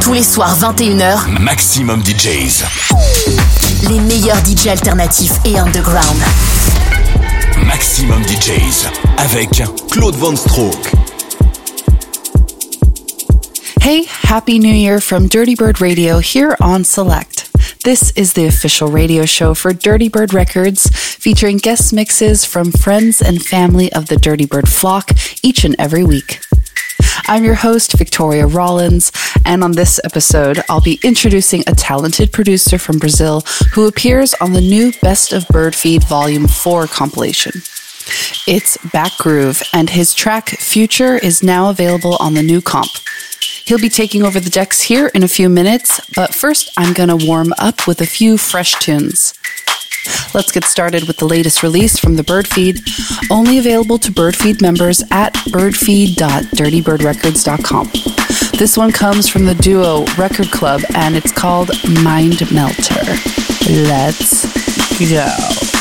Tous les soirs 21h, Maximum DJs. Les meilleurs DJs alternatifs et underground. Maximum DJs avec Claude Von Stroke. Hey, Happy New Year from Dirty Bird Radio here on Select. This is the official radio show for Dirty Bird Records, featuring guest mixes from friends and family of the Dirty Bird flock each and every week. I'm your host, Victoria Rollins, and on this episode, I'll be introducing a talented producer from Brazil who appears on the new Best of Bird Feed Volume 4 compilation. It's Back Groove, and his track Future is now available on the new comp. He'll be taking over the decks here in a few minutes, but first I'm going to warm up with a few fresh tunes. Let's get started with the latest release from the Birdfeed, only available to Birdfeed members at birdfeed.dirtybirdrecords.com. This one comes from the duo Record Club and it's called Mind Melter. Let's go.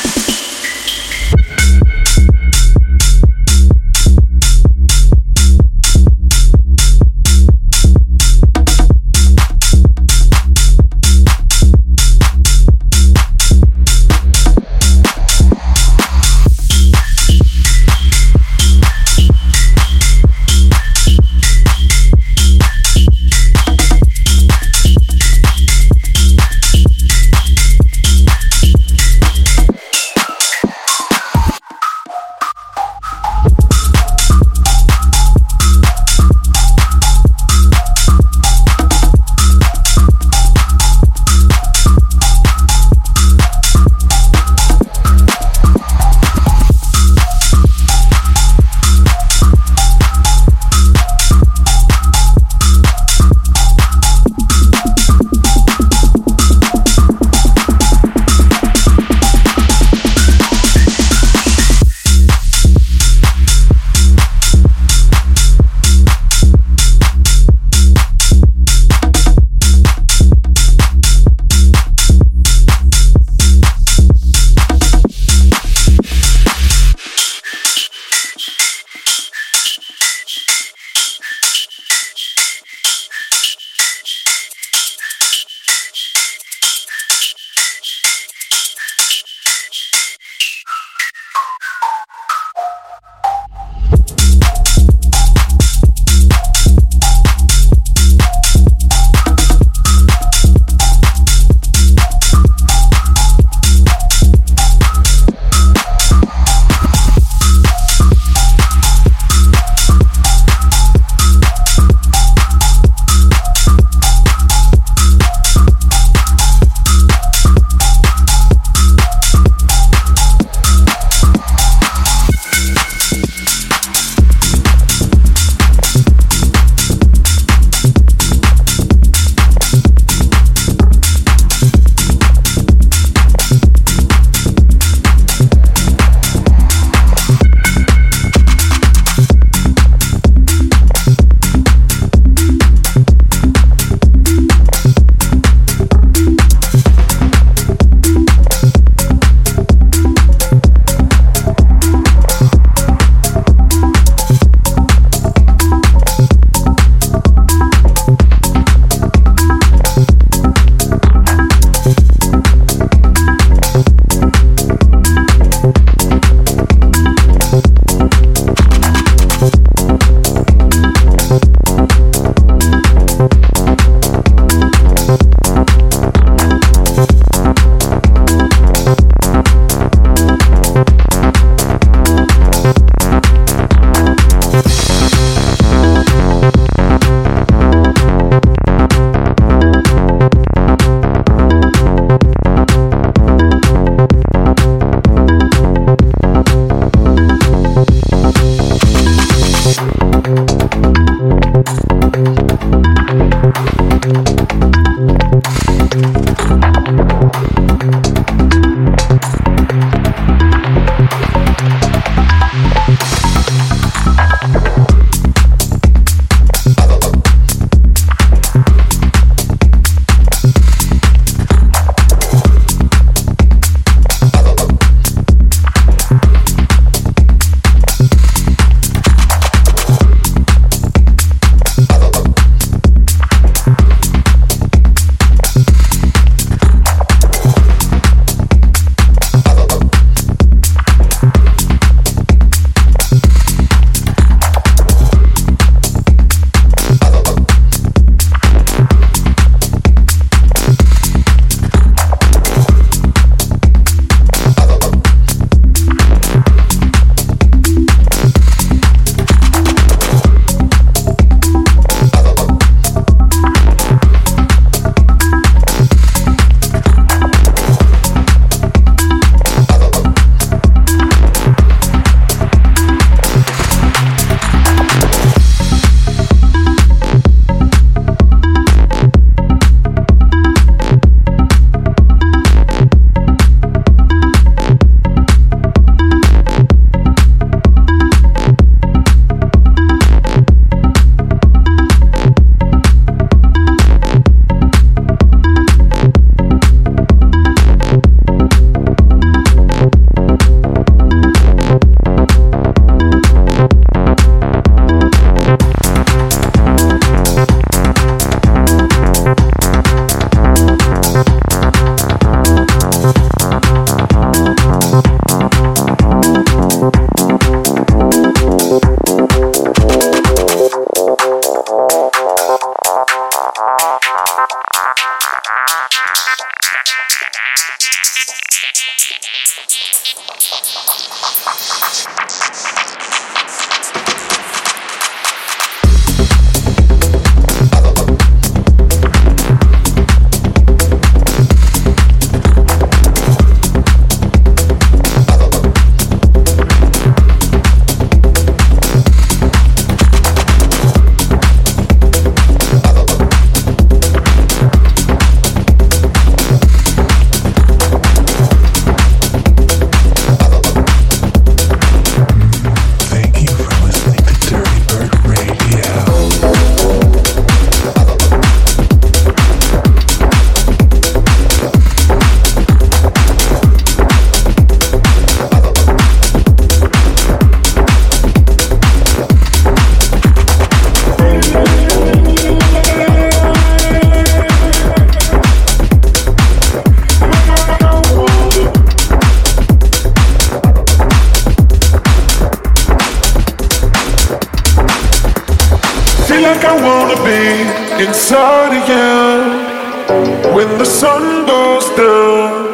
Sun goes down.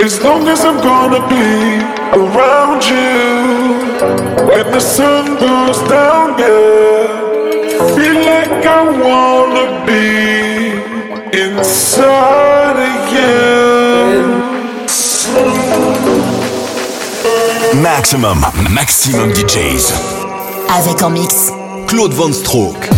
As long as I'm gonna be around you when the sun goes down, yeah. Feel like I wanna be inside of you. Maxximum, maximum DJs. Avec en mix. Claude VonStroke.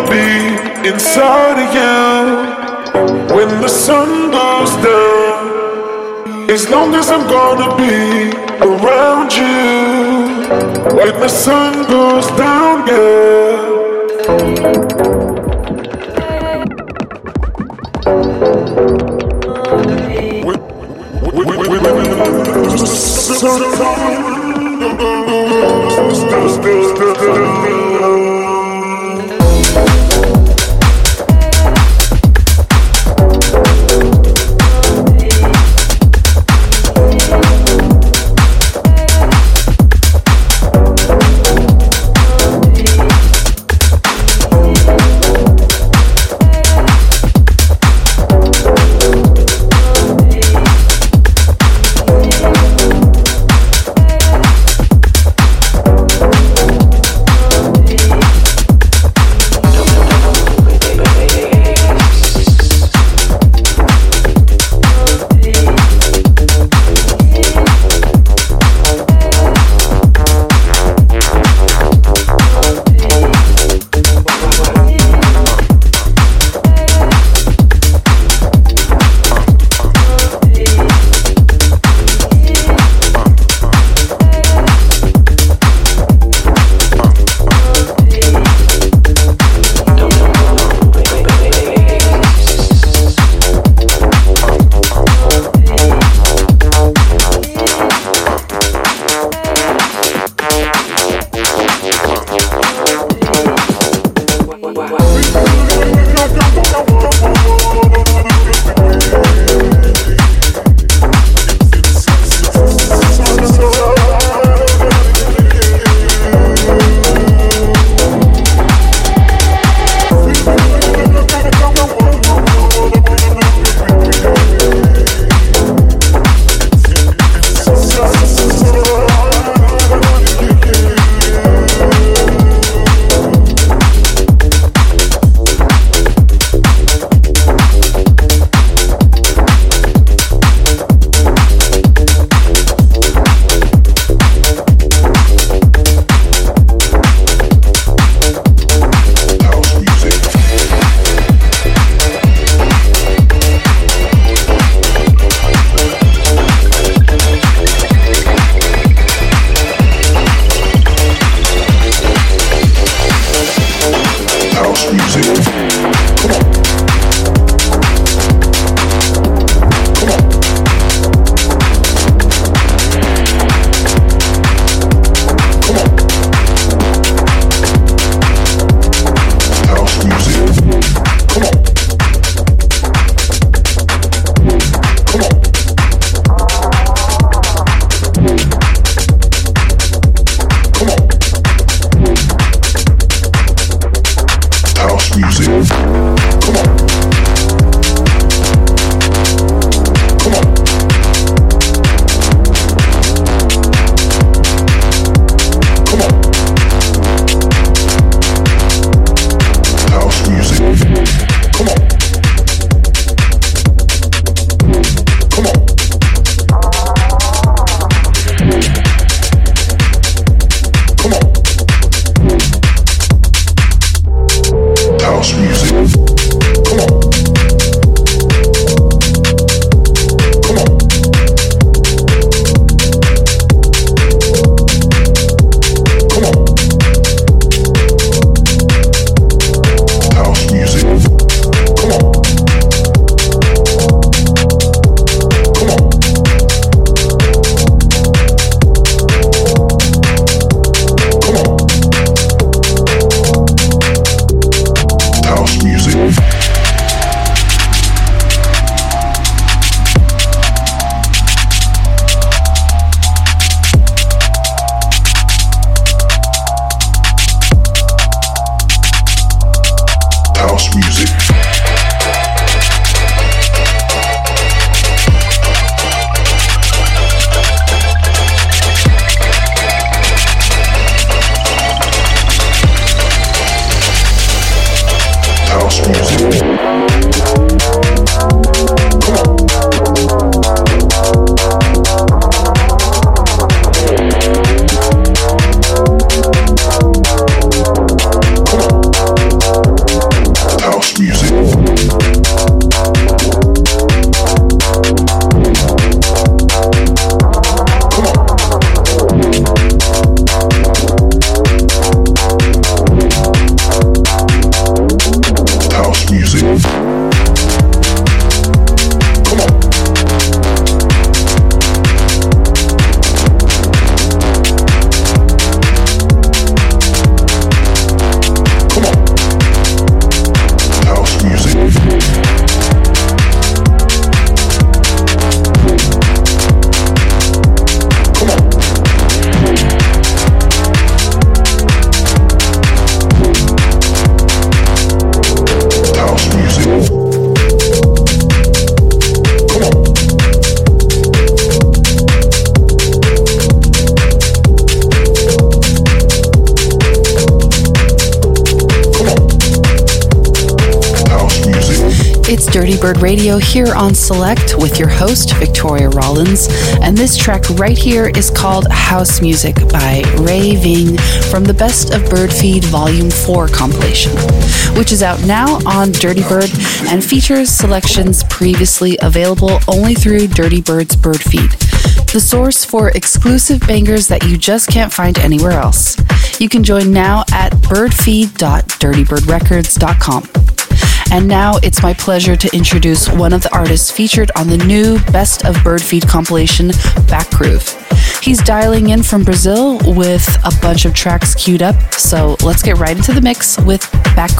wanna be inside of you when the sun goes down. As long as I'm gonna be around you when the sun goes down, yeah. Still, still, still, Bird Radio here on Select with your host, Victoria Rollins. And this track right here is called House Music by Ray Ving from the Best of Bird Feed Volume 4 compilation, which is out now on Dirty Bird and features selections previously available only through Dirty Bird's Bird Feed, the source for exclusive bangers that you just can't find anywhere else. You can join now at birdfeed.dirtybird.records.com. And now it's my pleasure to introduce one of the artists featured on the new Best of Birdfeed compilation, Back Groove. He's dialing in from Brazil with a bunch of tracks queued up, so let's get right into the mix with Back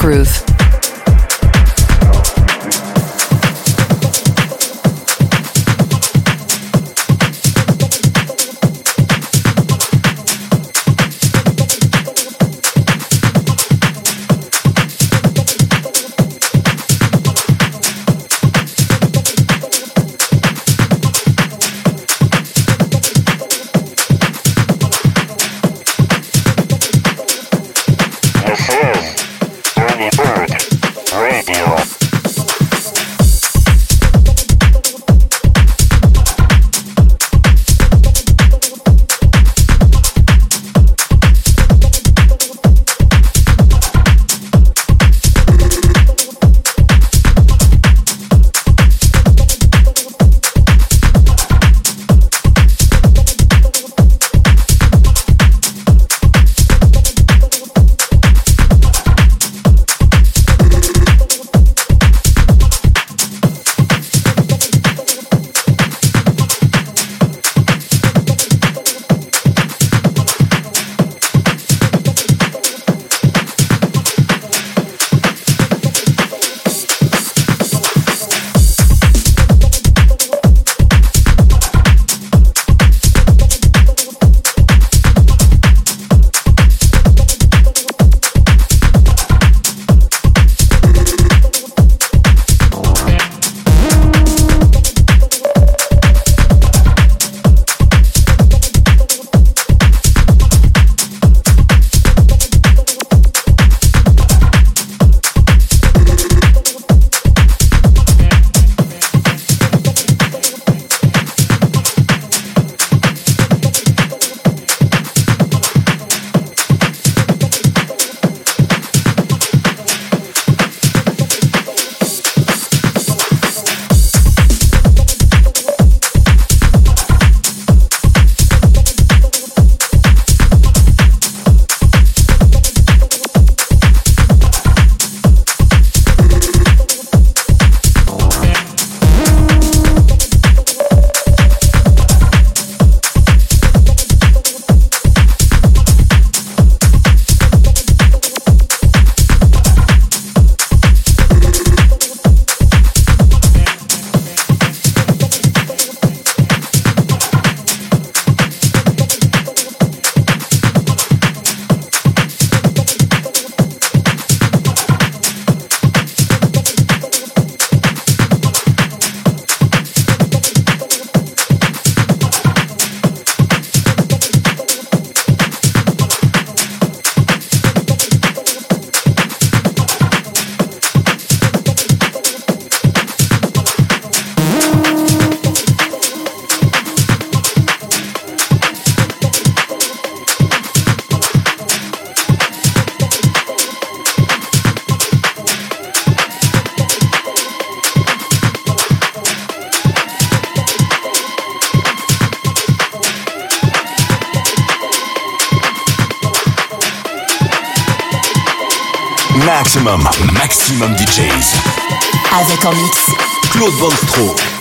Avec en mix. Claude Van and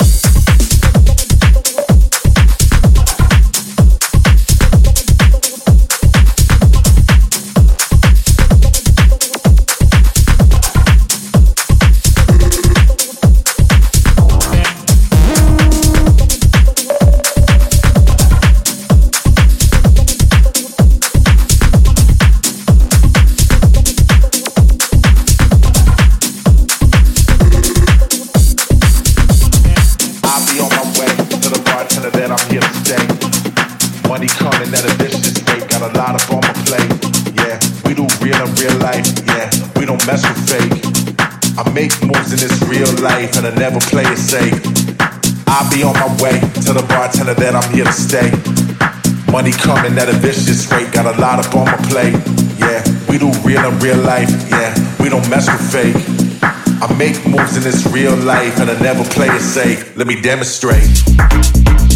Coming at a vicious rate, got a lot up on my plate. Yeah, we do real in real life. Yeah, we don't mess with fake. I make moves in this real life and I never play it safe. Let me demonstrate.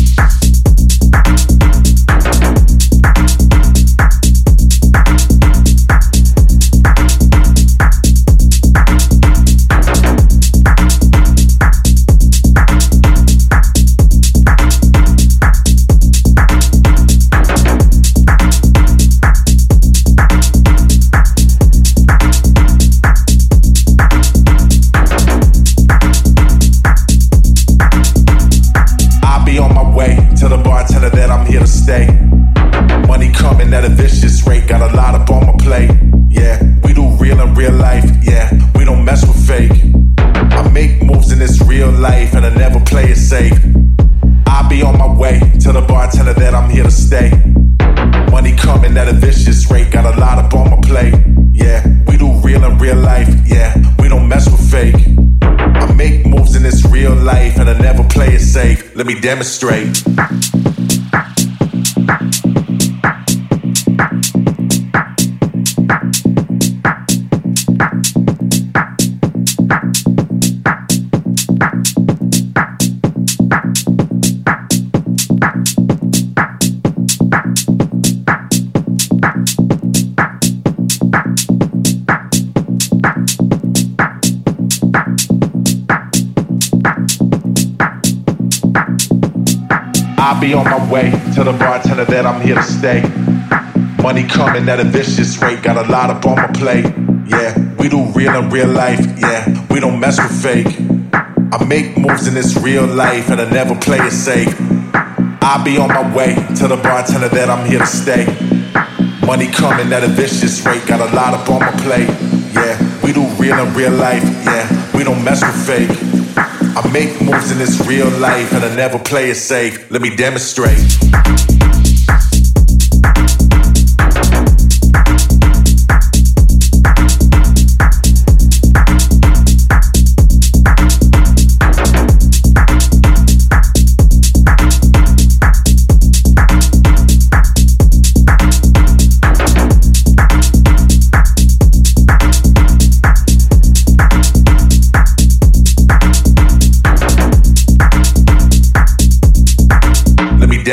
Let me demonstrate. At a vicious rate, got a lot up on my plate. Yeah, we do real in real life. Yeah, we don't mess with fake. I make moves in this real life and I never play it safe. I'll be on my way. Tell the bartender that I'm here to stay. Money coming at a vicious rate, got a lot up on my plate. Yeah, we do real in real life. Yeah, we don't mess with fake. I make moves in this real life and I never play it safe. Let me demonstrate.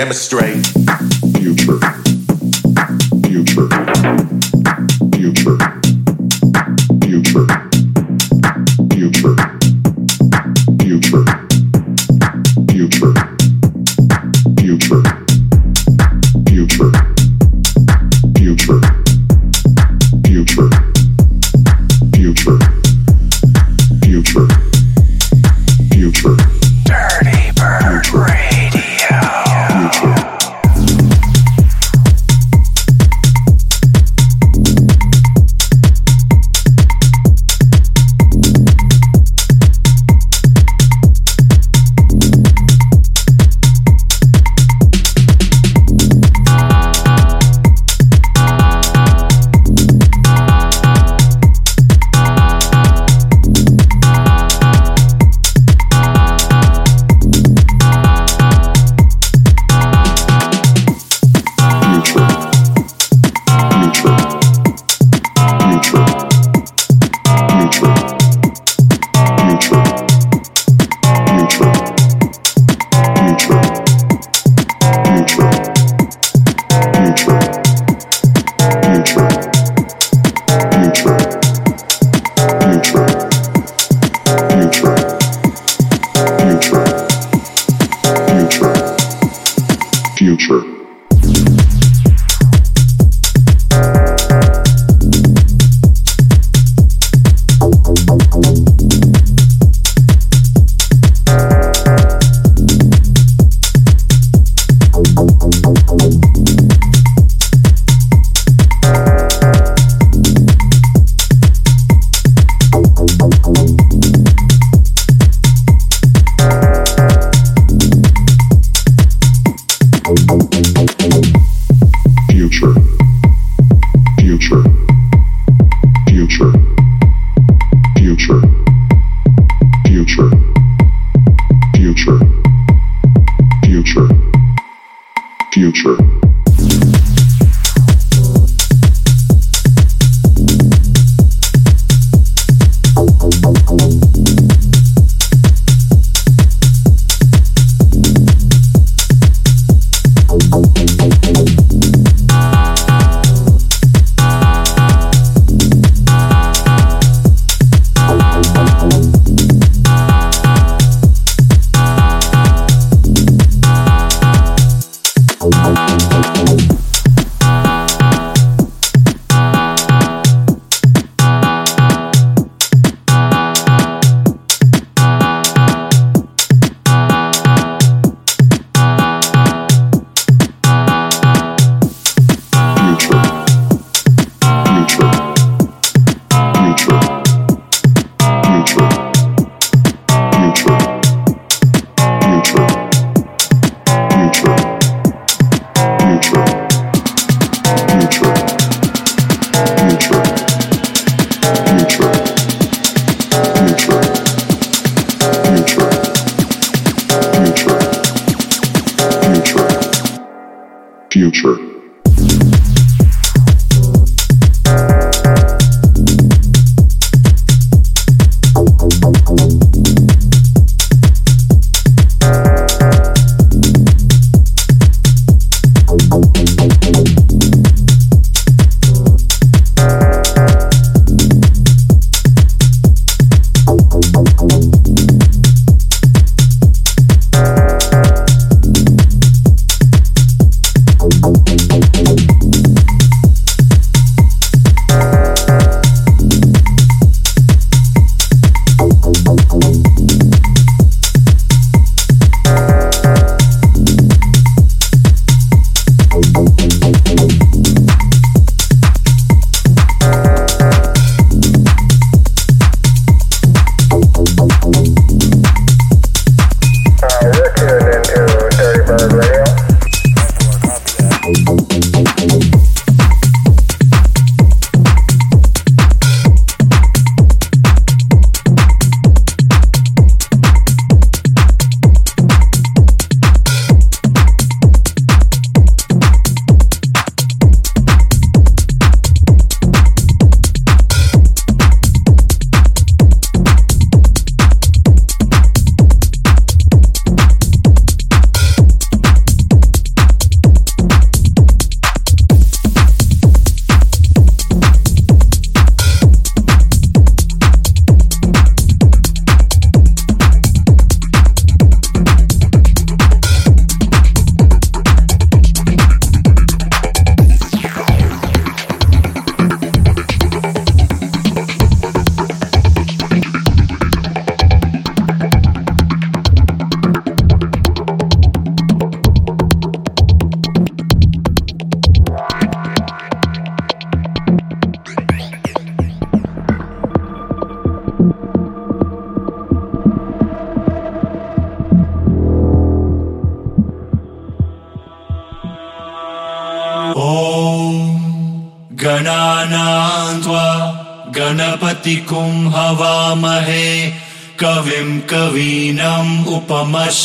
Demonstrate.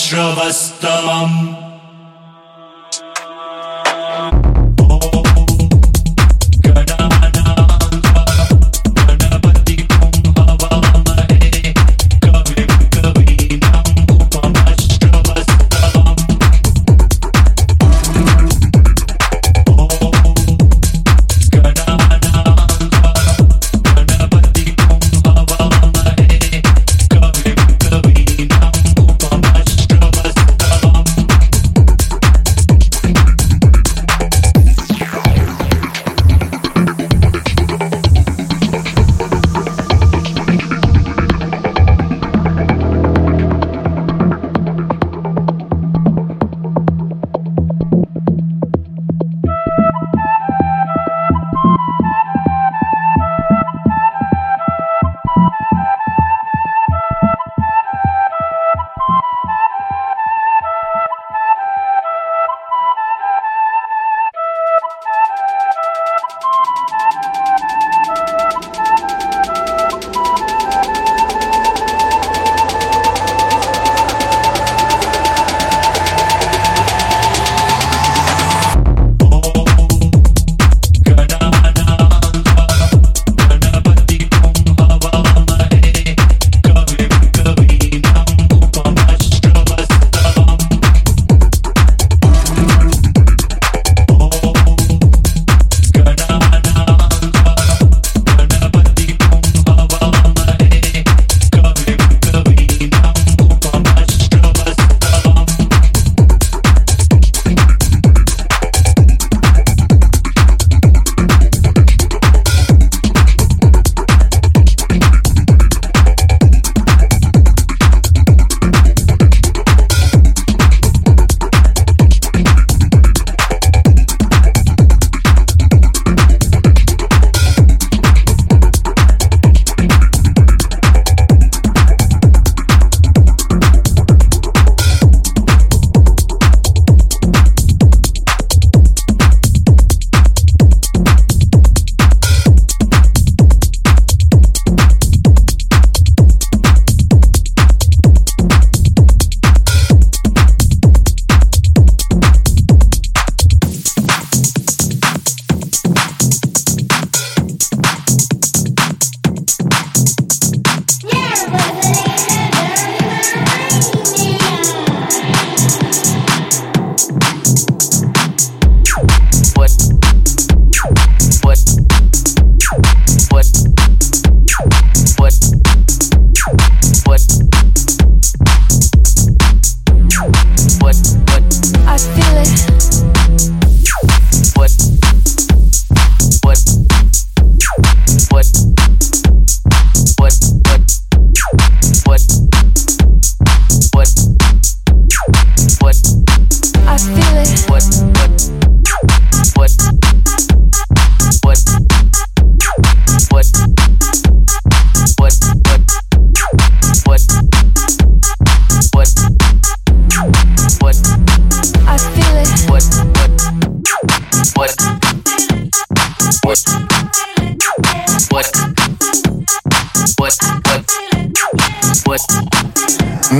extravagant.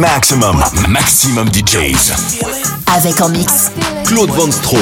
Maximum, maximum DJs. Avec en mix, Claude Van Stroh.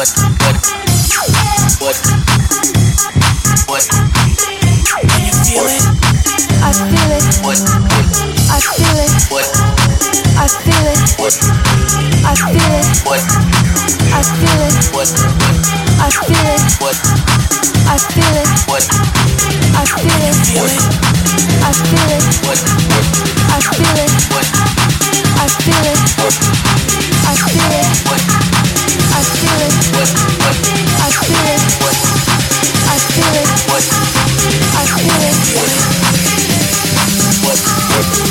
I feel it. I feel it. I feel it. What?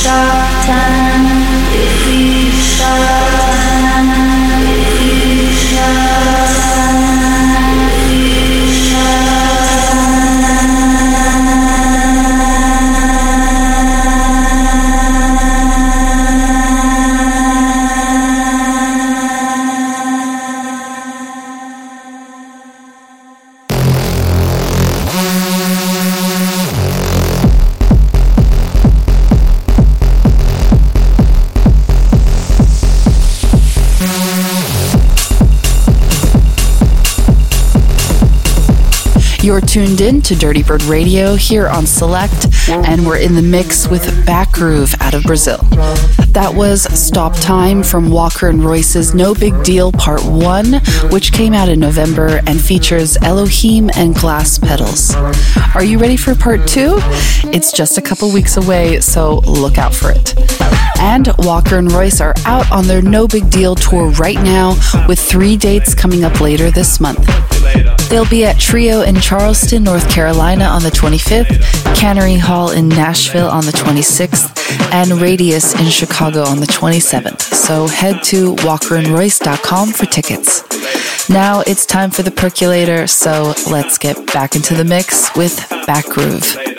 You're to Dirty Bird Radio here on Select, and we're in the mix with Backgroove out of Brazil. That was Stop Time from Walker and Royce's No Big Deal Part 1, which came out in November and features Elohim and Glass Pedals. Are you ready for Part 2? It's just a couple weeks away, so look out for it. And Walker and Royce are out on their No Big Deal tour right now with three dates coming up later this month. They'll be at Trio in Charleston, North Carolina on the 25th, Cannery Hall in Nashville on the 26th, and Radius in Chicago on the 27th. So head to walkerandroyce.com for tickets. Now it's time for the percolator, so let's get back into the mix with Backgroove.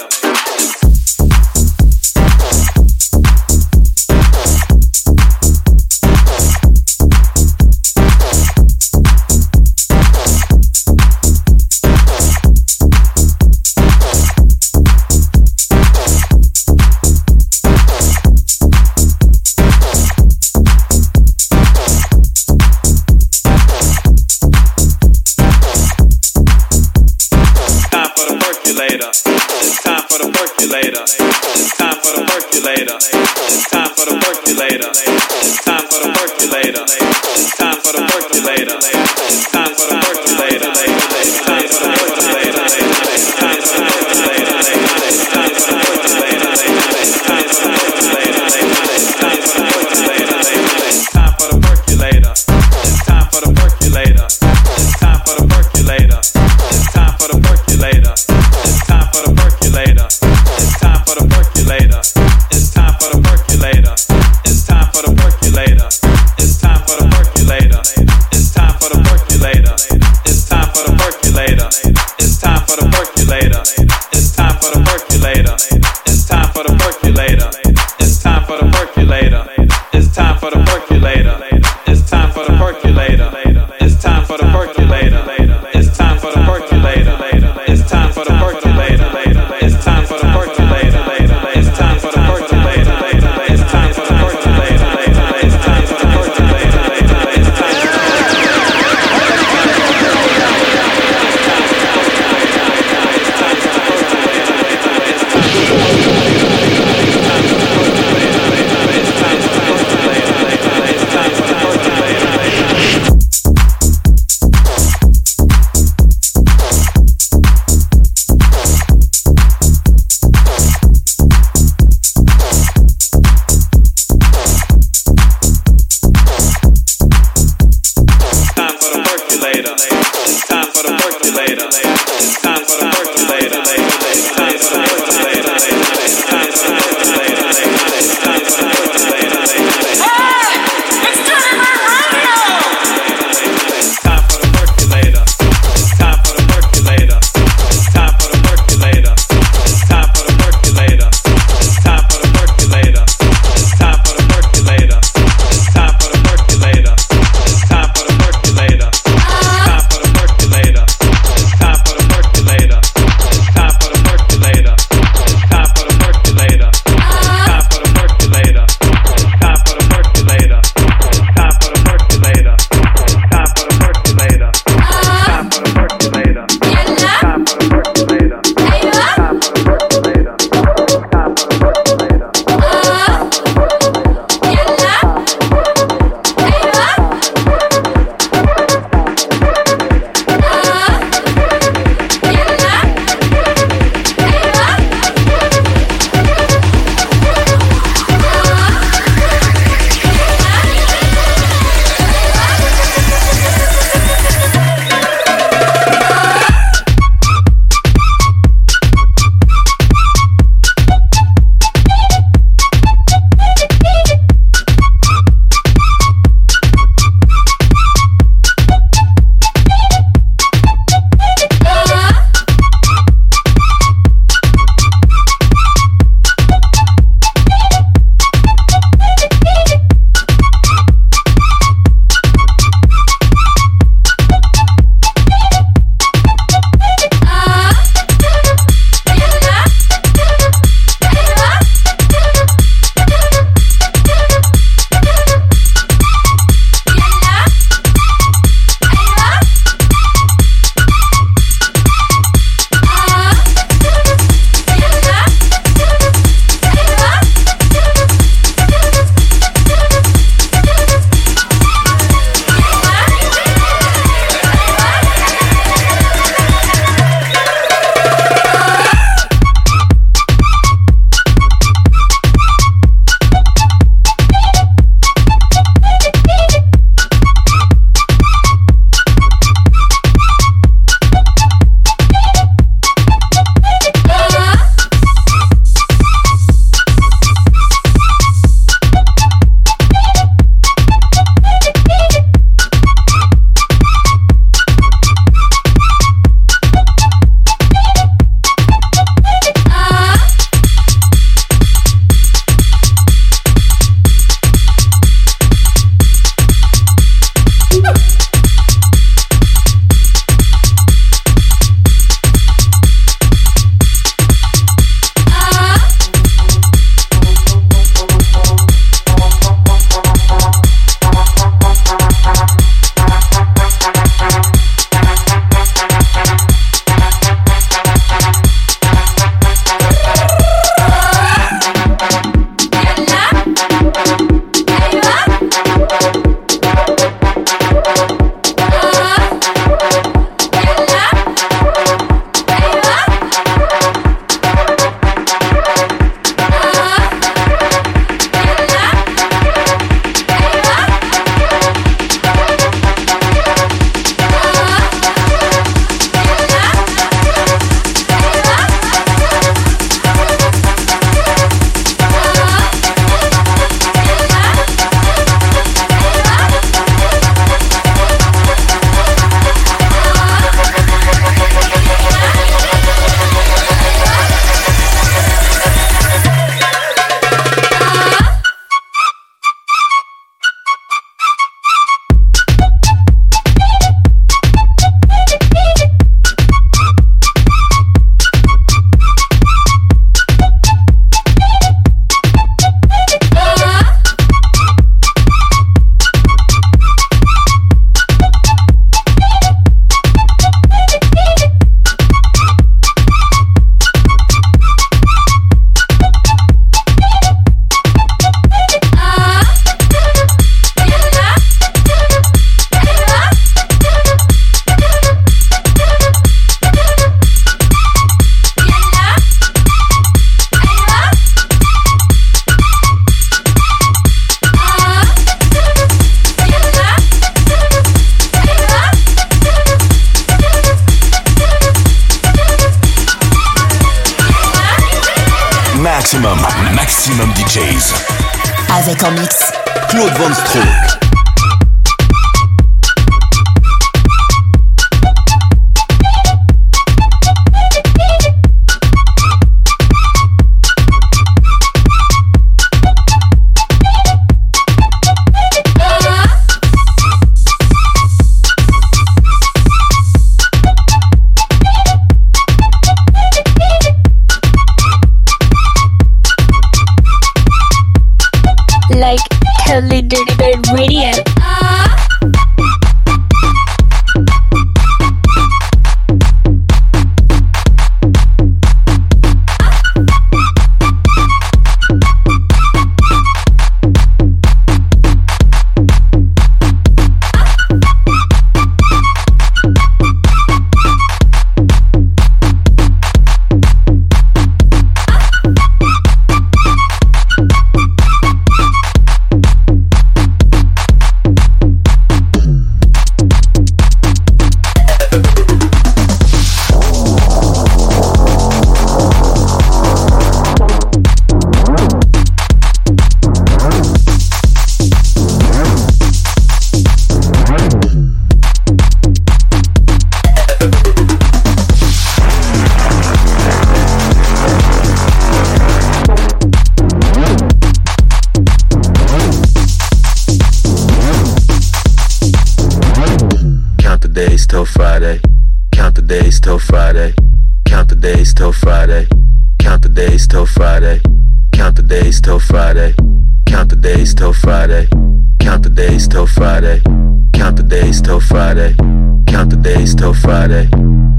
Friday.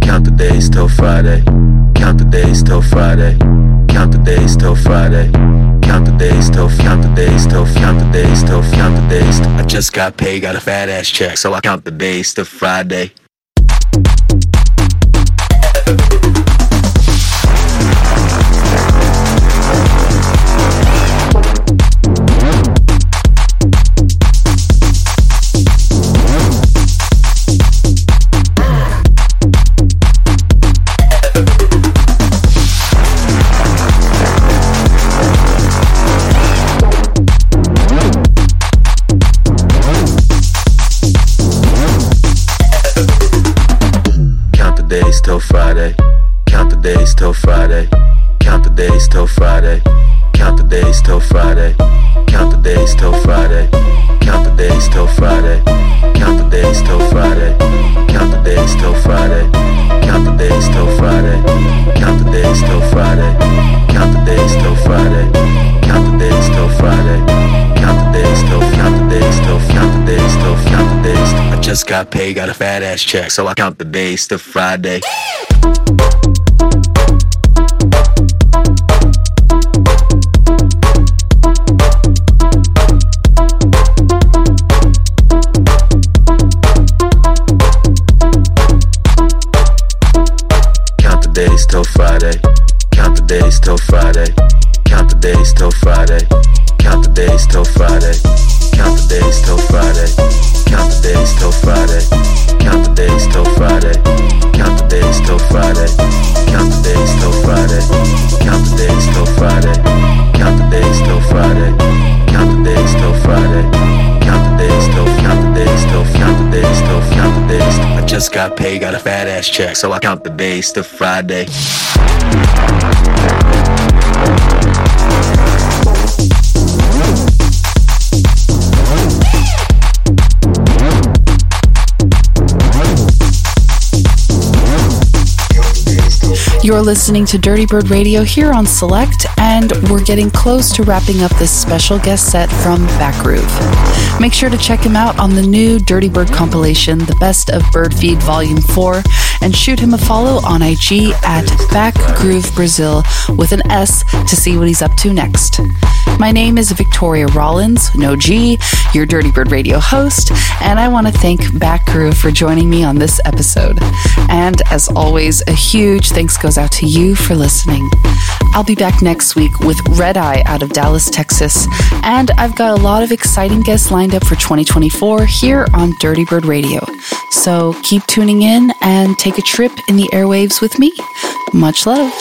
Count the days till Friday. Count the days till Friday. Count the days till Friday. Count the days till count the days till count the days till count the days. I just got paid, got a fat ass check, so I count the days till Friday. Got paid, got a fat ass check, so I count the days to Friday. Till Friday. Count the days till Friday. Count the days till Friday. Count the days till Friday. Count the days till Friday. Count the days till Friday. Count the days till Friday. Count the days till Friday. Count the days till Friday. Count the days till Friday. Count the days till Friday. Count the days till count the days till count the days. I just got paid, got a fat ass check, so I count the days to Friday. You're listening to Dirty Bird Radio here on Select, and we're getting close to wrapping up this special guest set from Backgroove. Make sure to check him out on the new Dirty Bird compilation, The Best of Birdfeed Volume 4, and shoot him a follow on IG at Backgroove Brazil with an S to see what he's up to next. My name is Victoria Rollins, no G, your Dirty Bird Radio host, and I want to thank Backgroove for joining me on this episode. And as always, a huge thanks goes out to you for listening. I'll be back next week with Red Eye out of Dallas, Texas, and I've got a lot of exciting guests lined up for 2024 here on Dirty Bird Radio. So keep tuning in and take a trip in the airwaves with me. Much love.